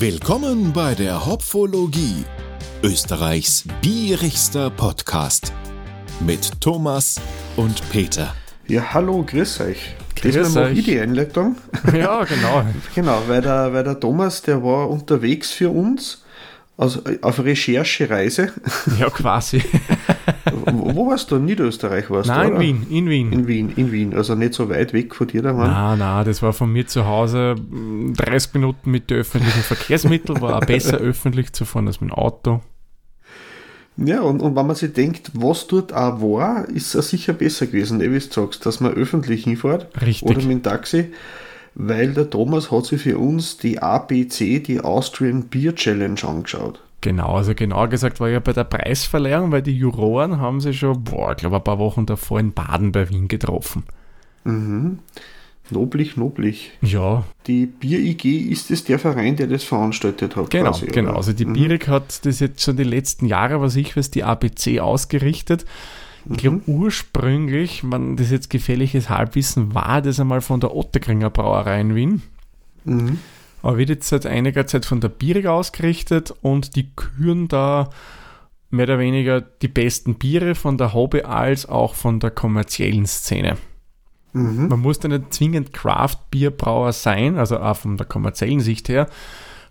Willkommen bei der Hopfologie, Österreichs bierigster Podcast mit Thomas und Peter. Ja, hallo, grüß euch. Grüß Diesmal mache euch. ich die Einleitung. Ja, genau. genau, weil der, weil der Thomas, der war unterwegs für uns also auf Recherchereise. Ja, quasi. wo, warst du? In Niederösterreich warst Nein, du, in oder? Wien, in Wien. In Wien, in Wien. Also nicht so weit weg von dir daheim. Na, na, das war von mir zu Hause mm, 30 Minuten mit den öffentlichen Verkehrsmitteln, war auch besser öffentlich zu fahren als mit dem Auto. Ja, und, und wenn man sich denkt, was dort auch war, ist es sicher besser gewesen, eh, wie du sagst, dass man öffentlich hinfährt Richtig. oder mit dem Taxi, weil der Thomas hat sich für uns die ABC, die Austrian Beer Challenge angeschaut. Genau, also genau gesagt war ja bei der Preisverleihung, weil die Juroren haben sich schon, boah, ich glaube ein paar Wochen davor in Baden bei Wien getroffen. Noblich, noblich. Ja, Die Bier IG ist es der Verein, der das veranstaltet hat. genau, quasi, genau. oder? Also die Bierig hat das jetzt schon die letzten Jahre, was ich weiß, die ABC ausgerichtet. Ich glaube ursprünglich, man das jetzt gefährliches Halbwissen, war das einmal von der Otterkringer Brauerei in Wien. Mhm. Aber wird jetzt seit einiger Zeit von der Bierig ausgerichtet und die küren da mehr oder weniger die besten Biere von der Hobby als auch von der kommerziellen Szene. Mhm. Man muss da nicht zwingend Craft-Bierbrauer sein, also auch von der kommerziellen Sicht her.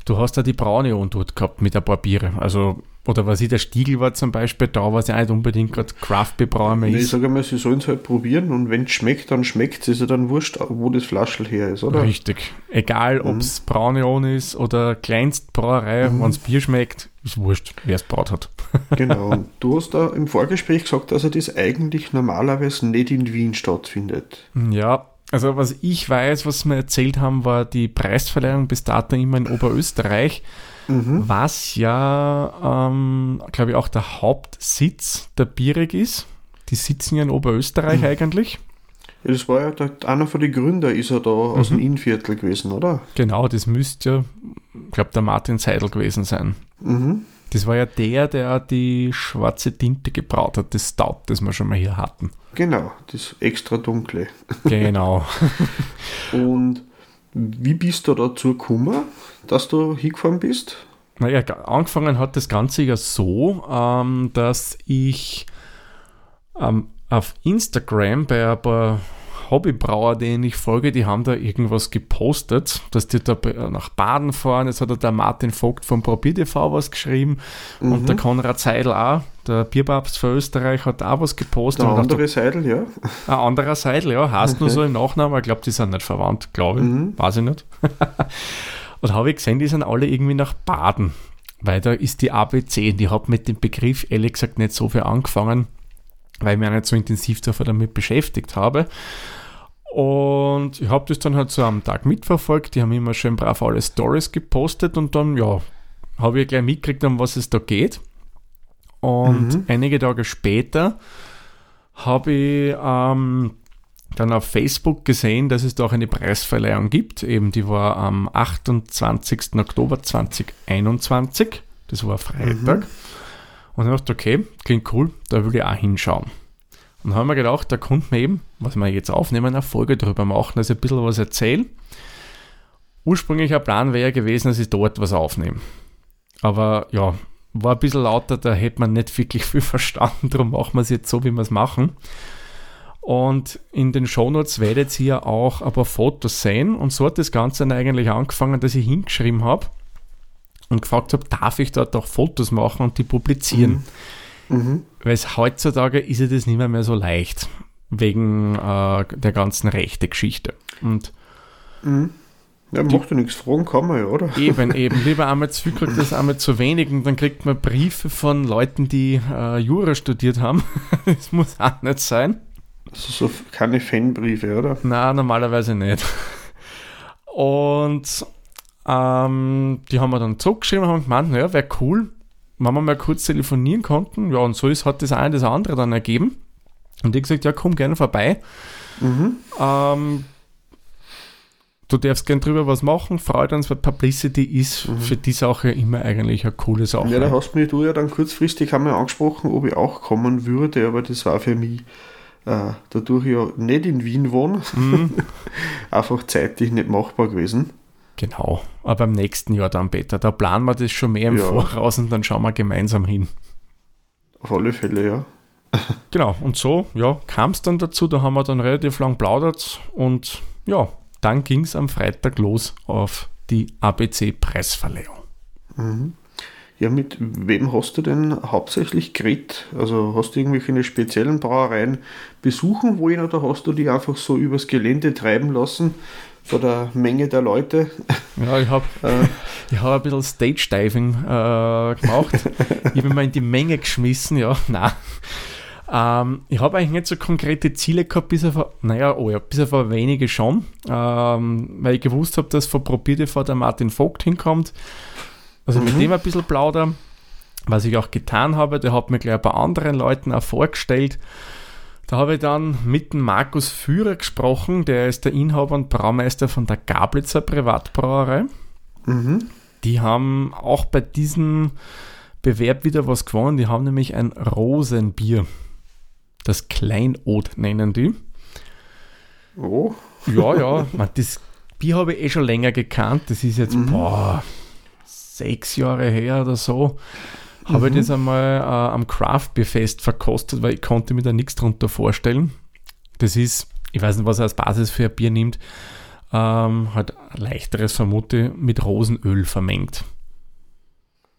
Du hast da die Braunion dort gehabt mit ein paar Biere. Also, oder was ich, der Stiegel war zum Beispiel da, was ja nicht unbedingt gerade Craft-Bierbrauer mehr Nee, ich ist. sage mal, sie sollen es halt probieren und wenn es schmeckt, dann schmeckt es. Ist ja dann wurscht, wo das Flaschel her ist, oder? Richtig. Egal, ob es Braunion ist oder Kleinstbrauerei, wenn es Bier schmeckt, ist wurscht, wer es braut hat. Genau. Und du hast da im Vorgespräch gesagt, dass er das eigentlich normalerweise nicht in Wien stattfindet. Ja, also was ich weiß, was wir erzählt haben, war die Preisverleihung bis dato immer in Oberösterreich, was ja, ähm, glaube ich, auch der Hauptsitz der Bierig ist. Die sitzen ja in Oberösterreich eigentlich. Ja, das war ja der, einer von den Gründer, ist er da aus dem Innviertel gewesen, oder? Genau, das müsste ja, ich glaube, der Martin Seidel gewesen sein. Mhm. Das war ja der, der die schwarze Tinte gebraut hat, das Stout, das wir schon mal hier hatten. Genau, das extra dunkle. Genau. Und wie bist du dazu gekommen, dass du hingefahren bist? Naja, angefangen hat das Ganze ja so, ähm, dass ich ähm, auf Instagram bei ein paar Hobbybrauer, denen ich folge, die haben da irgendwas gepostet, dass die da be- nach Baden fahren. Jetzt hat da der Martin Vogt vom Probier TV was geschrieben und der Konrad Seidel auch, der Bierpapst für Österreich, hat auch was gepostet. Der Und ich dachte, andere Seidel, ja. ein anderer Seidel, ja, heißt nur so im Nachnamen, ich glaube, die sind nicht verwandt, glaube ich, weiß ich nicht. und habe ich gesehen, die sind alle irgendwie nach Baden, weil da ist die ABC und ich habe mit dem Begriff ehrlich gesagt nicht so viel angefangen, weil ich mich auch nicht so intensiv damit beschäftigt habe. Und ich habe das dann halt so am Tag mitverfolgt, die haben immer schön brav alle Stories gepostet und dann, ja, habe ich gleich mitgekriegt, um was es da geht. Und einige Tage später habe ich ähm, dann auf Facebook gesehen, dass es da auch eine Preisverleihung gibt. Eben die war am 28. Oktober 2021. Das war Freitag. Und ich dachte, okay, klingt cool, da will ich auch hinschauen. Und haben wir gedacht, da konnte man eben, was wir jetzt aufnehmen, eine Folge drüber machen, also ein bisschen was erzählen. Ursprünglicher Plan wäre ja gewesen, dass ich dort was aufnehme. Aber ja, war ein bisschen lauter, da hätte man nicht wirklich viel verstanden, darum machen wir es jetzt so, wie wir es machen. Und in den Shownotes werdet ihr auch ein paar Fotos sehen. Und so hat das Ganze dann eigentlich angefangen, dass ich hingeschrieben habe und gefragt habe, darf ich dort auch Fotos machen und die publizieren? Weil es heutzutage ist ja das nicht mehr, mehr so leicht, wegen äh, der ganzen rechte Geschichte. Und Ja, macht ja nichts, fragen kann man ja, oder? Eben, eben. Lieber einmal zu viel kriegt als einmal zu wenig und dann kriegt man Briefe von Leuten, die äh, Jura studiert haben. das muss auch nicht sein. Also so keine Fanbriefe, oder? Na, normalerweise nicht. Und ähm, die haben wir dann zurückgeschrieben und haben gemeint, naja, wäre cool, wenn wir mal kurz telefonieren konnten. Ja, und so ist, hat das eine das andere dann ergeben. Und ich gesagt, ja, komm gerne vorbei. Ähm, du darfst gern drüber was machen, freut uns, weil Publicity ist für die Sache immer eigentlich eine coole Sache. Ja, da hast mich du ja dann kurzfristig einmal angesprochen, ob ich auch kommen würde, aber das war für mich, äh, dadurch ich ja nicht in Wien wohne, einfach zeitlich nicht machbar gewesen. Genau, aber im nächsten Jahr dann, Peter. Da planen wir das schon mehr im Ja. Voraus und dann schauen wir gemeinsam hin. Auf alle Fälle, ja. Genau, und so ja, kam es dann dazu. Da haben wir dann relativ lang plaudert und ja, dann ging es am Freitag los auf die ABC-Preisverleihung. Ja, mit wem hast du denn hauptsächlich geredet? Also hast du irgendwelche speziellen Brauereien besuchen wollen oder hast du die einfach so übers Gelände treiben lassen vor der Menge der Leute? Ja, ich habe ich hab ein bisschen Stage-Diving äh, gemacht. ich habe mich mal in die Menge geschmissen, ja, nein. Ähm, ich habe eigentlich nicht so konkrete Ziele gehabt, bis auf, naja, oh ja, bis auf wenige schon, ähm, weil ich gewusst habe, dass von Probierte vor der Martin Vogt hinkommt. Also mit dem ein bisschen plaudern, was ich auch getan habe. Der hat mir gleich ein paar anderen Leuten auch vorgestellt. Da habe ich dann mit dem Markus Führer gesprochen, der ist der Inhaber und Braumeister von der Gablitzer Privatbrauerei. Die haben auch bei diesem Bewerb wieder was gewonnen. Die haben nämlich ein Rosenbier. Das Kleinod nennen die. Oh, Ja, ja, man, das Bier habe ich eh schon länger gekannt. Das ist jetzt, boah, sechs Jahre her oder so. Habe ich das einmal äh, am Craft Beer Fest verkostet, weil ich konnte mir da nichts drunter vorstellen. Das ist, ich weiß nicht, was er als Basis für ein Bier nimmt, ähm, halt leichteres vermute mit Rosenöl vermengt.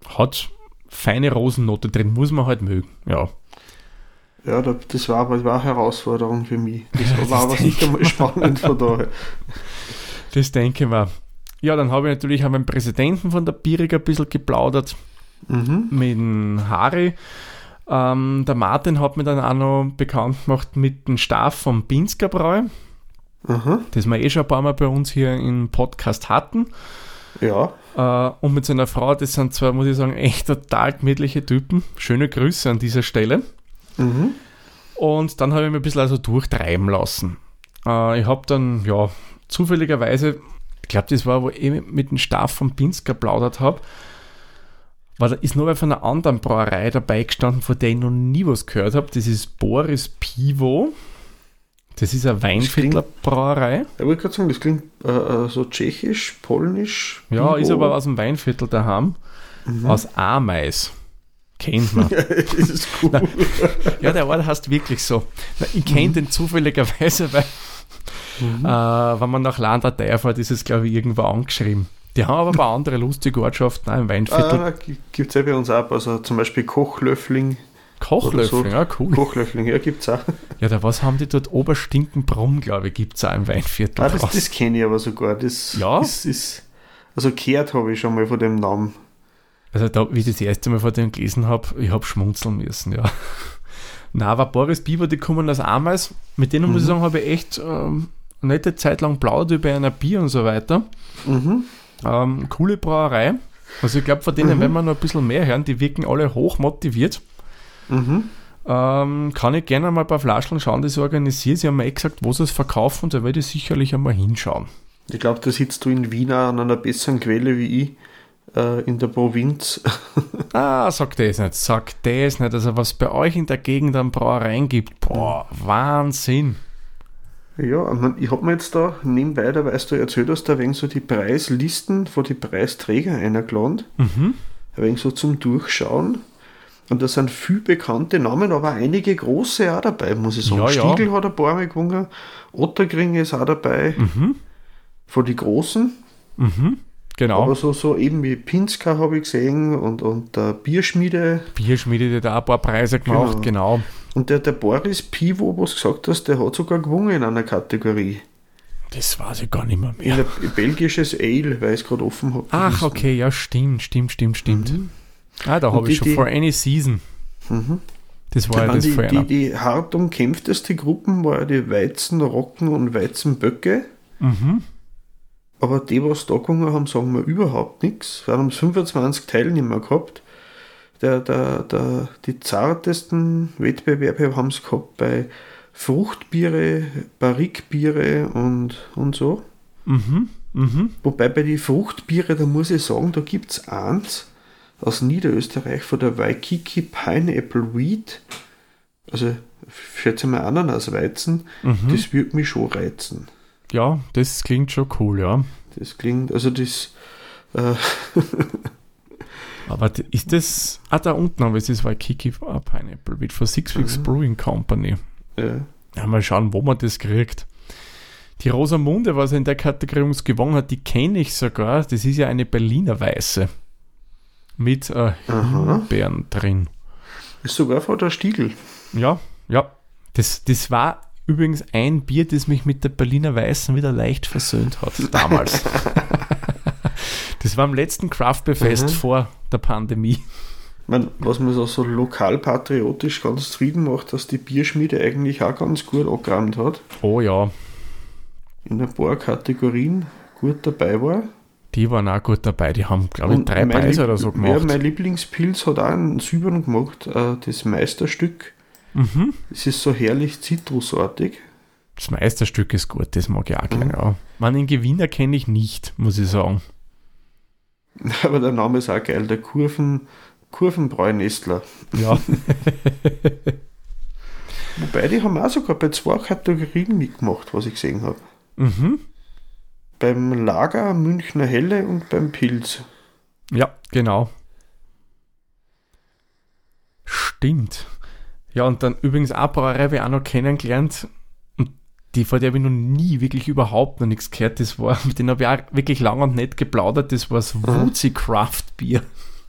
Hat feine Rosennote drin, muss man halt mögen, ja. ja, da- das war aber das war eine Herausforderung für mich. Das das war aber denke sicher mal spannend von daher. Das denke ich mir. Ja, dann habe ich natürlich auch mit dem Präsidenten von der Bierig ein bisschen geplaudert, Mhm. mit dem Harry. Ähm, der Martin hat mir dann auch noch bekannt gemacht mit dem Staff vom Pinsker Bräu, Aha. das wir eh schon ein paar Mal bei uns hier im Podcast hatten. Ja, Äh, und mit seiner Frau, das sind zwar, muss ich sagen, echt total gemütliche Typen. Schöne Grüße an dieser Stelle. mhm. Und dann habe ich mich ein bisschen also durchtreiben lassen. Äh, ich habe dann, ja, zufälligerweise, ich glaube, das war, wo ich mit dem Staff von Pinsker plaudert habe, war da ist noch wer von einer anderen Brauerei dabei gestanden, von der ich noch nie was gehört habe. Das ist Boris Pivo. Das ist eine Weinviertler Brauerei. ich wollte gerade sagen, das klingt äh, äh, so tschechisch, polnisch. Ja, ist aber aus dem Weinviertel daheim. Aus Ameis. Kennt man. das ist cool. Ja, der Ort heißt wirklich so. Ich kenne den zufälligerweise, weil äh, wenn man nach Landratei fährt, ist es, glaube ich, irgendwo angeschrieben. Die haben aber ein paar andere lustige Ortschaften auch im Weinviertel. Ah, gibt es ja bei uns auch, also zum Beispiel Kochlöffling. Kochlöffel, oder so. ja, cool. Kochlöffling, ja, gibt es auch. Ja, da was haben die dort? Oberstinkenbrumm, glaube ich, gibt es auch im Weinviertel. Ah, das das kenne ich aber sogar. Das Ja? ist, ist also gehört habe ich schon mal von dem Namen. Also da, wie ich das erste Mal von dem gelesen habe, ich habe schmunzeln müssen, ja. Na, aber Boris Bieber, die kommen aus Ameis. Mit denen muss ich sagen, habe ich echt ähm, eine nette Zeit lang plaudert über einer Bier und so weiter. Mhm. Ähm, coole Brauerei. Also ich glaube, von denen werden wir noch ein bisschen mehr hören. Die wirken alle hoch motiviert. Mhm. Ähm, kann ich gerne mal ein paar Flaschen schauen, die sie organisieren. Sie haben mir eh gesagt, wo sie es verkaufen und da werde ich sicherlich einmal hinschauen. Ich glaube, da sitzt du in Wien an einer besseren Quelle wie ich äh, in der Provinz. Ah, sag das nicht, sag das nicht. Also was bei euch in der Gegend an Brauereien gibt, boah, Wahnsinn. Ja, ich, mein, ich habe mir jetzt da nebenbei, da weißt du erzählt hast, da wegen so die Preislisten von die Preisträger eingeladen. Mhm. Ein wenig so zum Durchschauen. Und da sind viele bekannte Namen, aber einige große auch dabei, muss ich sagen. Ja, ja. Stiegel hat ein paar Mal gewonnen, Ottergring ist auch dabei, Mhm. von die Großen. Mhm. Genau. Aber so, so eben wie Pinska habe ich gesehen und, und der Bierschmiede. Bierschmiede, die da ein paar Preise gemacht, genau. Und der, der Boris Pivo, was du gesagt hast, der hat sogar gewonnen in einer Kategorie. Das weiß ich gar nicht mehr. Mehr. ein belgisches Ale, weil ich es gerade offen habe. Ach, okay, ja, stimmt, stimmt, stimmt, stimmt. Ah, da habe ich schon die- For Any Season. Das war ja Dann das die, die, die hart umkämpfteste Gruppen war ja die Weizen, Rocken und Weizenböcke. Mhm. Aber die, was da gewonnen haben, sagen wir überhaupt nichts. Wir haben 25 Teilnehmer gehabt. Der, der, der, die zartesten Wettbewerbe haben es gehabt bei Fruchtbiere, Barrikbiere und, und so. Mhm. Mhm. Wobei bei den Fruchtbiere, da muss ich sagen, da gibt es eins aus Niederösterreich von der Waikiki Pineapple Wheat. Also, schätze mal Ananasweizen. Mhm. Das würde mich schon reizen. Ja, das klingt schon cool, ja. Das klingt, also das. Äh Aber ist das. Ah, da unten haben wir es, das war Kiki Pineapple, wird von Six Weeks mhm. Brewing Company. Ja. ja. Mal schauen, wo man das kriegt. Die Rosamunde, was er in der Kategorie uns gewonnen hat, die kenne ich sogar. Das ist ja eine Berliner Weiße. Mit äh, Himbeeren drin. Ist sogar vor der Stiegel. Ja, ja. Das, das war übrigens ein Bier, das mich mit der Berliner Weißen wieder leicht versöhnt hat, damals. das war am letzten Craft-Fest mhm. vor der Pandemie. Man, was mir so, so lokalpatriotisch ganz zufrieden macht, dass die Bierschmiede eigentlich auch ganz gut angerannt hat. Oh ja. In ein paar Kategorien gut dabei war. Die waren auch gut dabei, die haben, glaube ich, drei Preise oder so gemacht. Ja, mein Lieblingspilz hat auch einen Silbern gemacht, äh, das Meisterstück. Mhm. Es ist so herrlich zitrusartig. Das Meisterstück ist gut, das mag ich auch gerne. Mhm. Ja. Man, den Gewinner kenne ich nicht, muss ich sagen. Aber der Name ist auch geil, der Kurven, Kurvenbräunestler. Ja. Wobei, die haben auch sogar bei zwei Kategorien mitgemacht, was ich gesehen habe. Mhm. Beim Lager Münchner Helle und beim Pilz. Ja, genau. Stimmt. Ja, und dann übrigens auch Brauerei ich auch noch kennengelernt. Die, vor der habe ich noch nie wirklich überhaupt noch nichts gehört. Das war, mit denen habe ich auch wirklich lang und nett geplaudert. Das war das Woozy Craft Bier.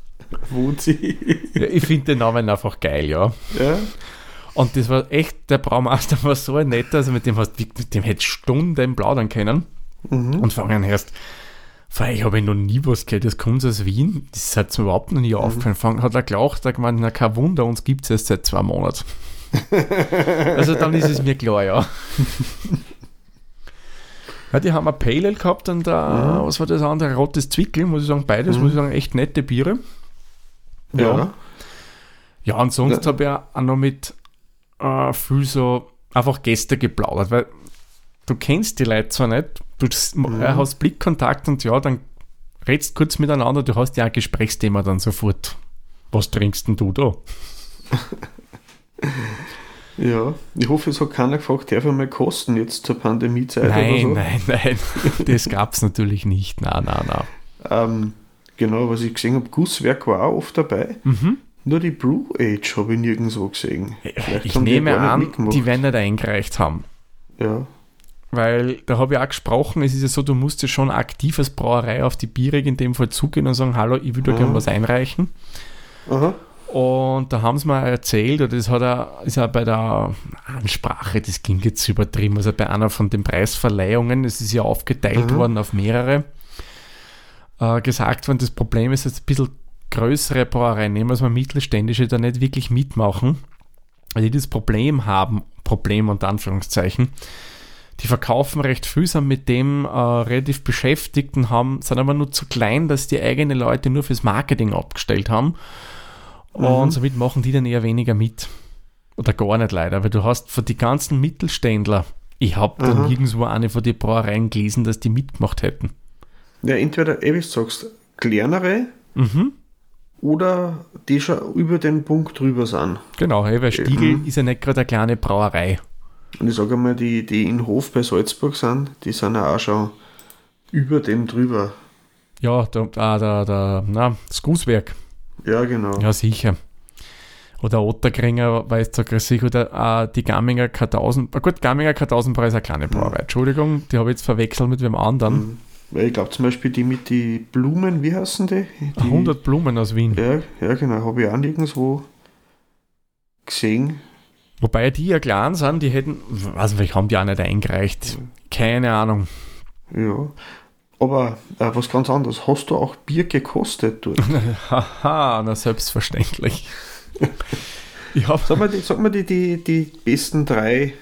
Woozy. ja, ich finde den Namen einfach geil, ja. Ja. Und das war echt, der Braumeister war so ein netter, also mit dem, hast, mit dem hätte Stunden plaudern können. Mhm. Und vor allem erst, weil ich habe noch nie was gehört, das kommt aus Wien, das hat mir überhaupt noch nie mhm. aufgefallen. Hat er gelacht, hat gemeint, na kein Wunder, uns gibt es erst seit zwei Monaten. also dann ist es mir klar, ja. ja die haben ein Pale Ale gehabt und da, mhm. was war das andere? Rotes Zwickel, muss ich sagen, beides, mhm. muss ich sagen, echt nette Biere. Ja. Ja, ja und sonst ja. habe ich auch noch mit äh, viel so einfach Gäste geplaudert, weil du kennst die Leute zwar nicht, du mhm. hast Blickkontakt und ja, dann redst kurz miteinander, du hast ja ein Gesprächsthema dann sofort. Was trinkst denn du da? Ja, ich hoffe, es hat keiner gefragt, darf ich mal kosten jetzt zur Pandemiezeit nein, oder so? Nein, nein, das gab es natürlich nicht. Nein, nein, nein. Ähm, genau, was ich gesehen habe, Gusswerk war auch oft dabei. Mhm. Nur die Brew Age habe ich nirgendwo gesehen. Vielleicht ich nehme an, die werden nicht eingereicht haben. Ja, weil da habe ich auch gesprochen, es ist ja so, du musst ja schon aktiv als Brauerei auf die Biere in dem Fall zugehen und sagen, hallo, ich würde da gerne was einreichen. Aha. Und da haben sie mir erzählt, oder das hat er, ist ja bei der Ansprache, das ging jetzt übertrieben, also bei einer von den Preisverleihungen, es ist ja aufgeteilt mhm. worden auf mehrere, äh, gesagt worden, das Problem ist jetzt ein bisschen größere Brauereien, nehmen wir es mal mittelständische, da nicht wirklich mitmachen, weil die das Problem haben, Problem unter Anführungszeichen, die verkaufen recht viel, sind mit dem äh, relativ beschäftigt und haben, sind aber nur zu klein, dass die eigenen Leute nur fürs Marketing abgestellt haben. Mhm. Und somit machen die dann eher weniger mit. Oder gar nicht leider, weil du hast für die ganzen Mittelständler, ich habe dann nirgendwo eine von den Brauereien gelesen, dass die mitgemacht hätten. Ja, entweder, wie du sagst, kleinere mhm. oder die schon über den Punkt drüber sind. Genau, weil Stiegel mhm. ist ja nicht gerade eine kleine Brauerei. Und ich sage mal, die, die in Hof bei Salzburg sind, die sind ja auch schon über dem drüber. Ja, da, da, da, da na, das Gußwerk. Ja, genau. Ja, sicher. Oder Otterkringer, weiß du sicher, oder äh, die Gamminger K1000. Äh, gut, Gamminger K1000 Preis ist eine kleine Brauerei. Mhm. Entschuldigung, die habe ich jetzt verwechselt mit dem anderen. Mhm. Weil ich glaube zum Beispiel die mit den Blumen, wie heißen die? die 100 Blumen aus Wien. Ja, ja genau, habe ich auch nirgendwo gesehen. Wobei die ja klein sind, die hätten, weiß nicht, haben die auch nicht eingereicht. Keine Ahnung. Ja. Aber äh, was ganz anderes, hast du auch Bier gekostet dort? Haha, na selbstverständlich. ich hab sag mal, die, sag mal die, die, die besten drei,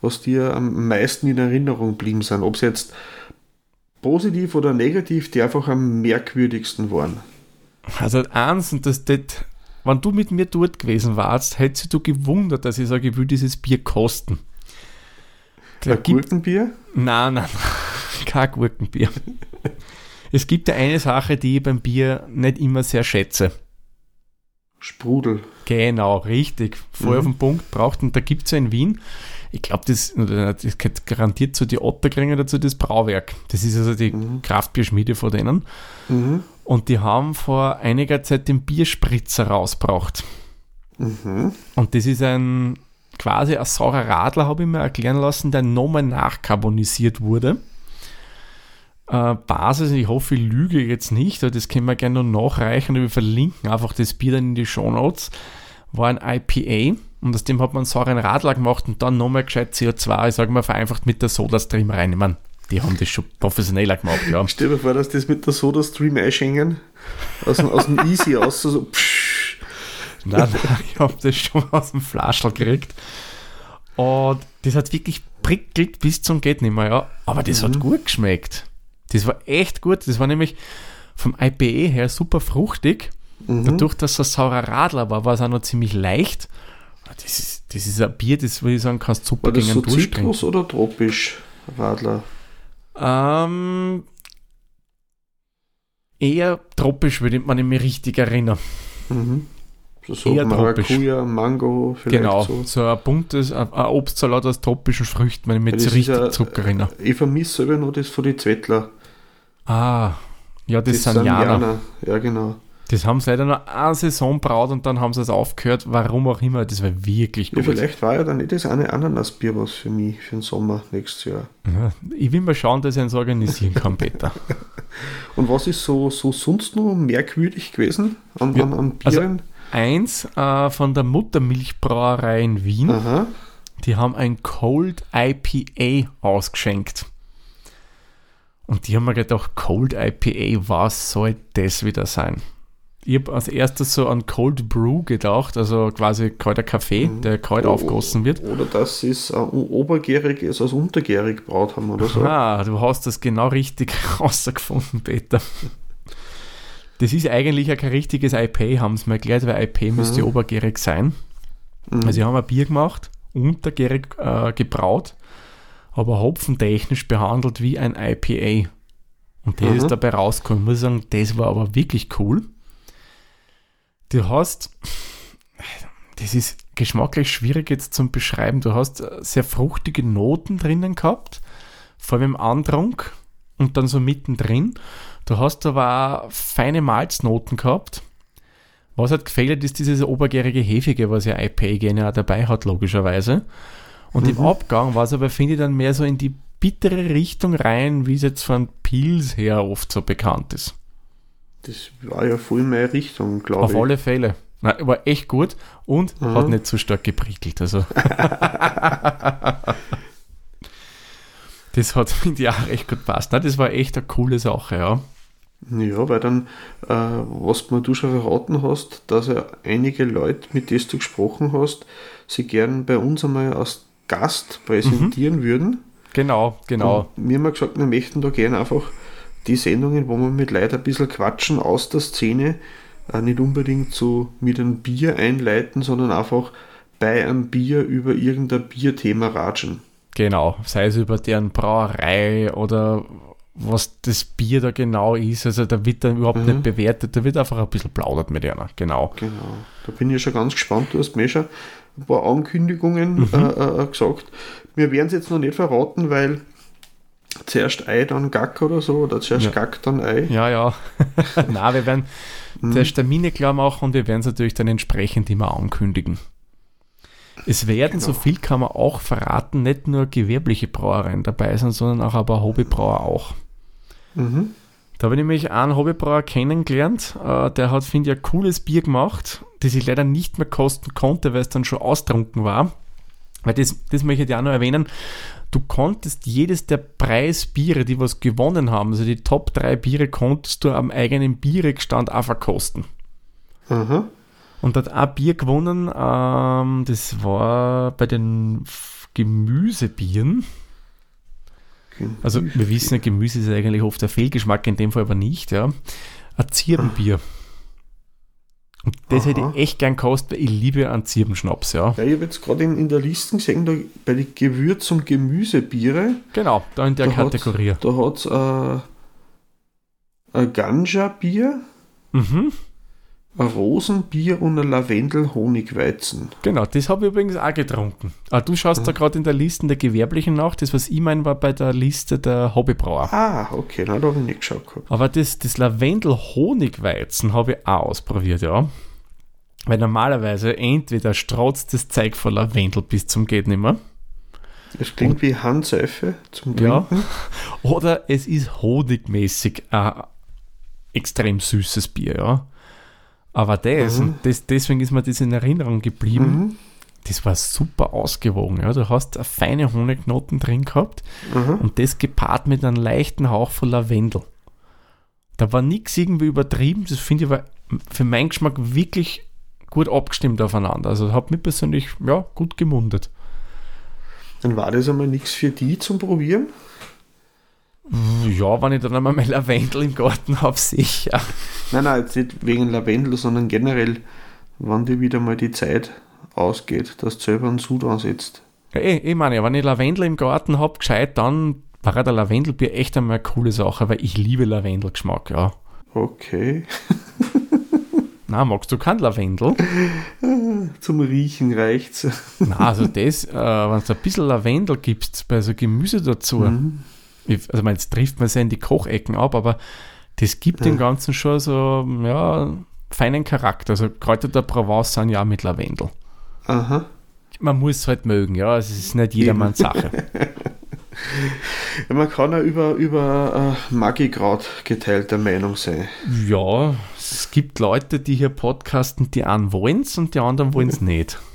was dir am meisten in Erinnerung blieben sind. Ob es jetzt positiv oder negativ, die einfach am merkwürdigsten waren. Also eins, und das, das wenn du mit mir dort gewesen warst, hättest du gewundert, dass ich sage, ich will dieses Bier kosten. Da Ein Gurkenbier? Nein, nein, kein Gurkenbier. es gibt ja eine Sache, die ich beim Bier nicht immer sehr schätze. Sprudel. Genau, richtig. Voll Mhm. auf den Punkt braucht. Und da gibt es ja in Wien, ich glaube, das, das geht garantiert zu die Otterkringer dazu das Brauwerk. Das ist also die Kraftbierschmiede von denen. Mhm. Und die haben vor einiger Zeit den Bierspritzer rausgebracht. Mhm. Und das ist ein quasi ein saurer Radler, habe ich mir erklären lassen, der nochmal nachkarbonisiert wurde. Äh, Basis, ich hoffe, ich lüge jetzt nicht, aber das können wir gerne noch nachreichen wir verlinken einfach das Bier dann in die Shownotes. War ein IPA und aus dem hat man einen sauren Radler gemacht und dann nochmal gescheit CO2, ich sage mal vereinfacht mit der Soda-Stream rein. Ich meine, die haben das schon professioneller gemacht, ja. Stell dir vor, dass das mit der Soda-Stream einschenken. Aus, dem- aus dem Easy aus, so psch. Nein, nein, ich habe das schon aus dem Flaschel gekriegt. Und das hat wirklich prickelt bis zum geht nicht mehr, ja. Aber das hat gut geschmeckt. Das war echt gut. Das war nämlich vom IPA her super fruchtig. Dadurch, dass es ein saurer Radler war, war es auch noch ziemlich leicht. Das ist, das ist ein Bier, das würde ich sagen, kannst super War das gegen so einen durchbringen. Zitrus oder tropisch, Radler? Ähm, eher tropisch, würde man mich richtig erinnern. Mhm. So, so Eher tropisch. Maracuja, Mango, vielleicht genau, so. so. ein buntes, ein ein Obstsalat aus tropischen Früchten, wenn ich mich Ja, jetzt das so richtig ja- zurückerinnere. Ich vermisse selber noch das von den Zwettler. Ah, ja, das, Das sind Jana. Jana. Ja, genau. Das haben sie leider nur eine Saison braut und dann haben sie es aufgehört, warum auch immer. Das war wirklich Ja, gut. vielleicht war ja dann nicht das eine Ananasbier was für mich für den Sommer nächstes Jahr. Ja, ich will mal schauen, dass ich eins organisieren kann, Peter. Und was ist so, so sonst noch merkwürdig gewesen an, Ja, an, an also- Bieren? Eins äh, von der Muttermilchbrauerei in Wien, Aha. die haben ein Cold IPA ausgeschenkt. Und die haben mir gedacht, Cold IPA, was soll das wieder sein? Ich habe als erstes so an Cold Brew gedacht, also quasi kalter Kaffee, der kalt Oh, aufgossen wird. Oder dass sie es äh, obergärig ist als untergärig braut haben oder so. Ah, du hast das genau richtig rausgefunden, Peter. Das ist eigentlich kein richtiges IP, haben sie mir erklärt, weil IP müsste obergärig sein. Mhm. Also sie haben ein Bier gemacht, untergärig äh, gebraut, aber hopfentechnisch behandelt wie ein IPA. Und das Mhm. ist dabei rausgekommen. Ich muss sagen, das war aber wirklich cool. Du hast, das ist geschmacklich schwierig jetzt zum Beschreiben, du hast sehr fruchtige Noten drinnen gehabt, vor allem im Andrang und dann so mittendrin. Du hast aber auch feine Malznoten gehabt. Was hat gefehlt, ist dieses obergärige Hefige, was ja IPA gerne auch dabei hat, logischerweise. Und im Abgang war es aber, finde ich, dann mehr so in die bittere Richtung rein, wie es jetzt von Pils her oft so bekannt ist. Das war ja voll meine Richtung, Auf glaube ich. alle Fälle. Nein, war echt gut und Mhm. hat nicht so stark geprickelt. Also. das hat, finde ich, auch recht gut passt. Nein, das war echt eine coole Sache, ja. Ja, weil dann, äh, was mir du schon verraten hast, dass ja einige Leute, mit denen du gesprochen hast, sie gern bei uns einmal als Gast präsentieren würden. Genau, genau. Und wir haben gesagt, wir möchten da gerne einfach die Sendungen, wo wir mit Leuten ein bisschen quatschen aus der Szene, äh, nicht unbedingt so mit einem Bier einleiten, sondern einfach bei einem Bier über irgendein Bierthema ratschen. Genau. Sei es über deren Brauerei oder was das Bier da genau ist. Also da wird dann überhaupt nicht bewertet, da wird einfach ein bisschen plaudert mit einer. Genau. Genau. Da bin ich schon ganz gespannt. Du hast mir schon ein paar Ankündigungen äh, äh, gesagt. Wir werden es jetzt noch nicht verraten, weil zuerst Ei, dann Gack oder so, oder zuerst Ja. Gack, dann Ei. Ja, ja. Na, wir werden Mhm. zuerst Termine klar machen und wir werden es natürlich dann entsprechend immer ankündigen. Es werden, so Genau. viel kann man auch verraten, nicht nur gewerbliche Brauereien dabei sein, sondern auch paar Hobbybrauer auch. Mhm. Da habe ich nämlich einen Hobbybrauer kennengelernt, äh, der hat, finde ich, ein cooles Bier gemacht, das ich leider nicht mehr kosten konnte, weil es dann schon austrunken war. Weil das, das möchte ich dir auch noch erwähnen. Du konntest jedes der Preisbiere, die was gewonnen haben, also die Top 3 Biere, konntest du am eigenen Bierestand auch verkosten. Aha. Und hat ein Bier gewonnen, ähm, das war bei den Gemüsebieren. Also wir wissen ja, Gemüse ist eigentlich oft ein Fehlgeschmack, in dem Fall aber nicht, ja. Ein Zirbenbier. Und das hätte Aha. ich echt gern gekostet, weil ich liebe einen Zirbenschnaps, ja. Ja, ich habe jetzt gerade in, in der Liste gesehen, da, bei den Gewürz- und Gemüsebiere, Genau, da in der da hat's- Kategorie. da hat es äh, ein Ganja-Bier, Mhm. Ein Rosenbier und ein Lavendel-Honigweizen. Genau, das habe ich übrigens auch getrunken. Ah, du schaust mhm. da gerade in der Liste der Gewerblichen nach. Das, was ich meine, war bei der Liste der Hobbybrauer. Ah, okay, na, da habe ich nicht geschaut. Gehabt. Aber das, das Lavendel-Honigweizen habe ich auch ausprobiert, ja. Weil normalerweise entweder strotzt das Zeug von Lavendel bis zum geht nimmer. Es klingt Und, wie Handseife zum Trinken. Ja. Oder es ist honigmäßig ein extrem süßes Bier, ja. Aber das, mhm. das, deswegen ist mir das in Erinnerung geblieben. Mhm. Das war super ausgewogen. Ja. Du hast eine feine Honignoten drin gehabt mhm. und das gepaart mit einem leichten Hauch von Lavendel. Da war nichts irgendwie übertrieben. Das finde ich aber für meinen Geschmack wirklich gut abgestimmt aufeinander. Also hat mich persönlich ja, gut gemundet. Dann war das einmal nichts für die zum Probieren? Ja, wenn ich dann einmal mein Lavendel im Garten habe, sicher. Nein, nein, jetzt nicht wegen Lavendel, sondern generell, wann dir wieder mal die Zeit ausgeht, dass du selber einen Sud ansetzt. Ja, ich, eh, ich meine, wenn ich Lavendel im Garten habe, gescheit, dann war der Lavendelbier echt einmal eine coole Sache, weil ich liebe Lavendelgeschmack, ja. Okay. Na, magst du kein Lavendel? Zum Riechen reicht's. Na, also das, äh, wenn du ein bisschen Lavendel gibst bei so Gemüse dazu, mhm also man, jetzt trifft man es ja in die Kochecken ab, aber das gibt ja. dem Ganzen schon so, ja, feinen Charakter. Also Kräuter der Provence sind ja mit Lavendel. Aha. Man muss es halt mögen, ja, es ist nicht jedermanns Sache. man kann ja über, über äh, Magikraut geteilter Meinung sein. Ja, es gibt Leute, die hier podcasten, die einen wollen es und die anderen wollen es nicht.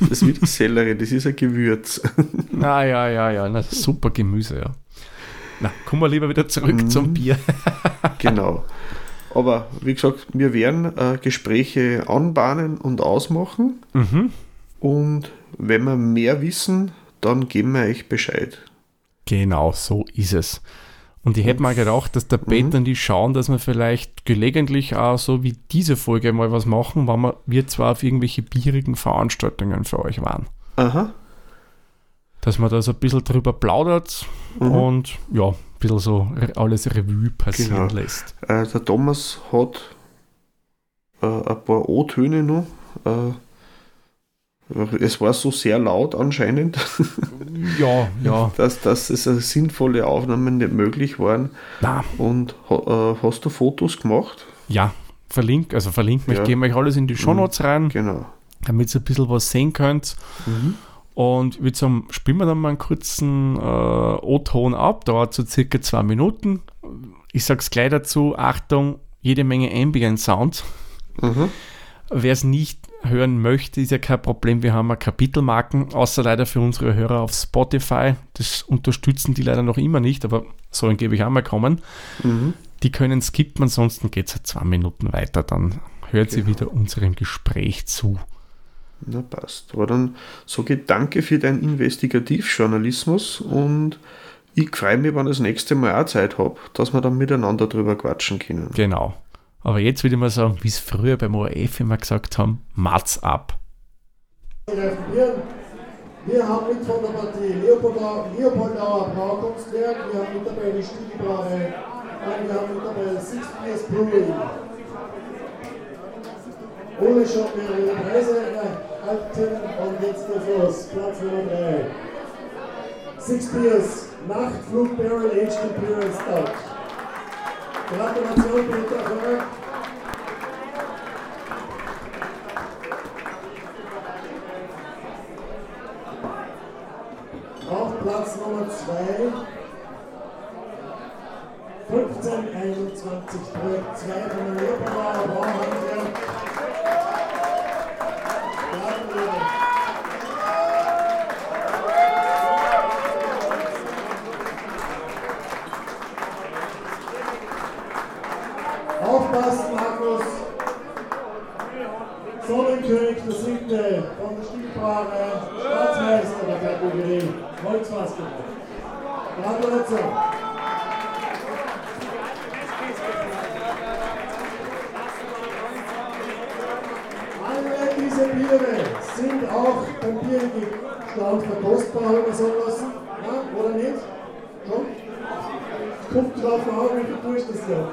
Das ist wie die Sellerie, das ist ein Gewürz. Na ja, ja, ja, na, super Gemüse, ja. Na, kommen wir lieber wieder zurück mm, zum Bier. genau. Aber wie gesagt, wir werden äh, Gespräche anbahnen und ausmachen. Mhm. Und wenn wir mehr wissen, dann geben wir euch Bescheid. Genau, so ist es. Und ich hätte mal gedacht, dass der Peter mhm. und die schauen, dass wir vielleicht gelegentlich auch so wie diese Folge mal was machen, weil wir, wir zwar auf irgendwelche bierigen Veranstaltungen für euch waren. Aha. Dass man da so ein bisschen drüber plaudert mhm. und ja, ein bisschen so alles Revue passieren genau. lässt. Äh, der Thomas hat äh, ein paar O-Töne noch. Äh, es war so sehr laut anscheinend. Ja, ja. Dass, dass es sinnvolle Aufnahmen nicht möglich waren. Na. Und äh, hast du Fotos gemacht? Ja, verlinkt, also verlinkt, ja. ich gebe euch alles in die Shownotes mhm. rein. Genau. Damit ihr ein bisschen was sehen könnt. Mhm. Und wir zum, spielen wir dann mal einen kurzen äh, O-Ton ab, dauert so circa zwei Minuten. Ich sage es gleich dazu, Achtung, jede Menge Ambient Sound. Mhm. Wer es nicht hören möchte, ist ja kein Problem. Wir haben ja Kapitelmarken, außer leider für unsere Hörer auf Spotify. Das unterstützen die leider noch immer nicht, aber sollen gebe ich auch mal kommen. Mhm. Die können skippen, ansonsten geht es halt zwei Minuten weiter. Dann hört genau. sie wieder unserem Gespräch zu. Na passt. Aber dann sage ich danke für deinen Investigativjournalismus und ich freue mich, wenn ich das nächste Mal auch Zeit habe, dass wir dann miteinander drüber quatschen können. Genau. Aber jetzt würde ich mal sagen, wie es früher beim ORF immer gesagt haben, Mats ab. Wir haben mit von der Partie Leopoldauer, Leopoldauer Braukunstwerk, wir haben mit dabei die Stiegelbrauerei und wir haben mit dabei Six Years Brewing. Ohne schon mehrere Preise erhalten und jetzt geht's los. Platz Nummer 3. Six Beers, Nachtflug Barrel Aged Imperial Stout. Gratulation, Peter Verrückt. Auf Platz Nummer 2 1521 Projekt 2 von der Leopoldauer Bauhandwerk. Stiefbrauerei Staatsmeister der Kategorie Holzfassung. Gratulation. Alle diese Biere sind auch beim Bierstand verkostbar, haben wir sagen lassen. Ja, oder nicht? Schon? Guckt drauf an, wie viel durch das Jahr.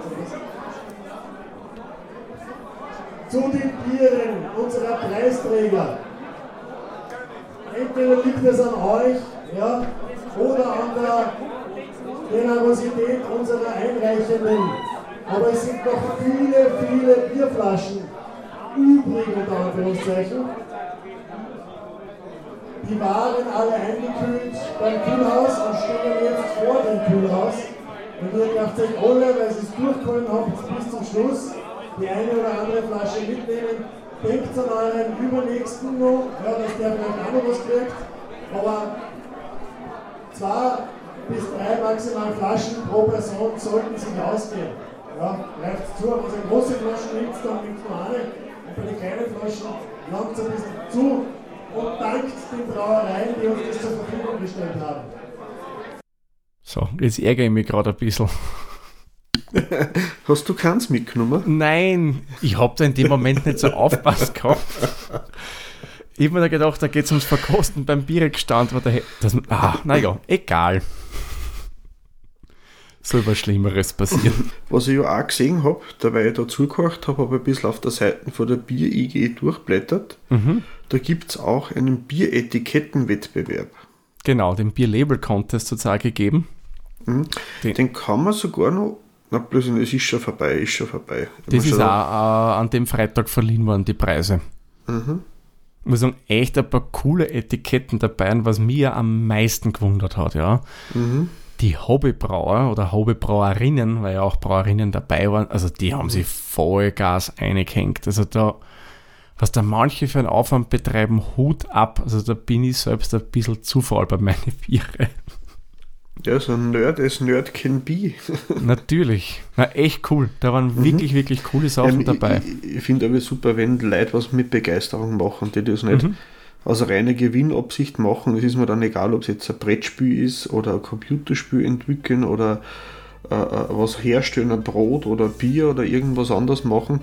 zu den Bieren unserer Preisträger. Entweder liegt es an euch ja, oder an der Generosität unserer Einreichenden. Aber es sind noch viele, viele Bierflaschen übrig, unter Anführungszeichen. Die waren alle eingekühlt beim Kühlhaus und stehen jetzt vor dem Kühlhaus. Und ihr dürft euch alle, weil sie es durchgeholt habt, bis zum Schluss die eine oder andere Flasche mitnehmen. Denkt an euren übernächsten noch, ja, dass der vielleicht auch noch was kriegt. Aber zwei bis drei maximal Flaschen pro Person sollten sich ausgehen. Ja, greift zu, wenn es eine große Flasche nimmt, dann nimmt man eine. Und bei den kleinen Flaschen langt es ein bisschen zu und dankt den Brauereien, die uns das zur Verfügung gestellt haben. So, jetzt ärgere ich mich gerade ein bisschen. Hast du keins mitgenommen? Nein, ich habe da in dem Moment nicht so aufpasst gehabt. Ich habe mir da gedacht, da geht es ums Verkosten beim das, ah, naja, egal. Soll was Schlimmeres passieren. Was ich ja auch gesehen habe, da weil ich da zugehört habe, habe ich ein bisschen auf der Seite von der Bier-IG durchblättert. Mhm. Da gibt es auch einen Bieretikettenwettbewerb. Genau, den Bier-Label-Contest sozusagen gegeben. Mhm. Den- Den, kann man sogar noch. Na, bloß es ist schon vorbei, ist schon vorbei. Das Man ist auch äh, an dem Freitag verliehen worden, die Preise. Mhm. Ich muss sagen, echt ein paar coole Etiketten dabei, und was mir am meisten gewundert hat, ja. Mhm. Die Hobbybrauer oder Hobbybrauerinnen, weil ja auch Brauerinnen dabei waren, also die haben sich Vollgas eingehängt. Also da, was da manche für einen Aufwand betreiben, Hut ab. Also da bin ich selbst ein bisschen zu faul bei meinen Biere. Ja, so ein Nerd as Nerd can be. Natürlich. Na, echt cool. Da waren wirklich, wirklich coole Sachen Ähm, dabei. Ich, ich finde aber super, wenn Leute was mit Begeisterung machen, die das nicht Mhm. aus reiner Gewinnabsicht machen. Es ist mir dann egal, ob es jetzt ein Brettspiel ist oder ein Computerspiel entwickeln oder äh, äh, was herstellen, ein Brot oder Bier oder irgendwas anderes machen.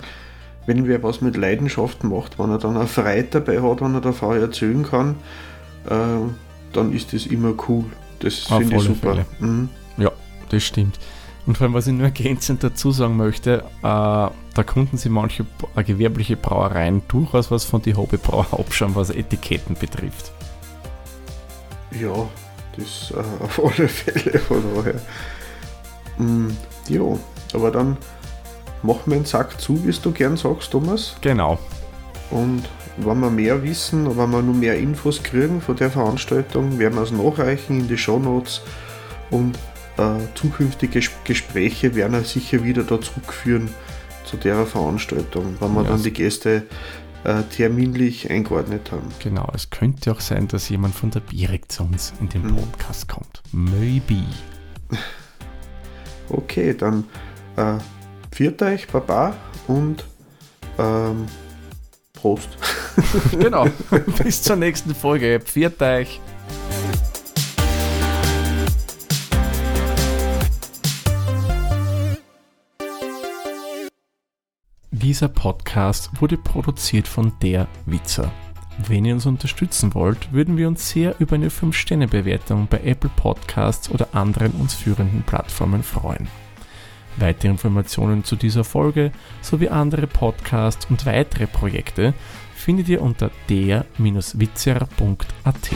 Wenn wer was mit Leidenschaft macht, wenn er dann eine Freude dabei hat, wenn er davon erzählen kann, äh, dann ist das immer cool. Das Auf finde ich alle super. Fälle. Mhm. Ja, das stimmt. Und vor allem, was ich nur ergänzend dazu sagen möchte, äh, da konnten sie manche äh, gewerbliche Brauereien durchaus was von die Hobbybrauer abschauen, was Etiketten betrifft. Ja, das äh, auf alle Fälle von daher. Mm, ja, aber dann machen wir den Sack zu, wie du gern sagst, Thomas. Genau. Und wenn wir mehr wissen, wenn wir nur mehr Infos kriegen von der Veranstaltung, werden wir es nachreichen in die Shownotes und äh, zukünftige Ges- Gespräche werden wir sicher wieder da zurückführen zu der Veranstaltung, wenn wir Ja, dann die Gäste äh, terminlich eingeordnet haben. Genau. Es könnte auch sein, dass jemand von der Bierig zu uns in den Mhm. Podcast kommt. Maybe. Okay, dann äh, viert euch, Baba und ähm, Prost. genau. Bis zur nächsten Folge. Pfiat euch. Dieser Podcast wurde produziert von Der Witzer. Wenn ihr uns unterstützen wollt, würden wir uns sehr über eine 5-Sterne-Bewertung bei Apple Podcasts oder anderen uns führenden Plattformen freuen. Weitere Informationen zu dieser Folge sowie andere Podcasts und weitere Projekte findet ihr unter der-witzer.at.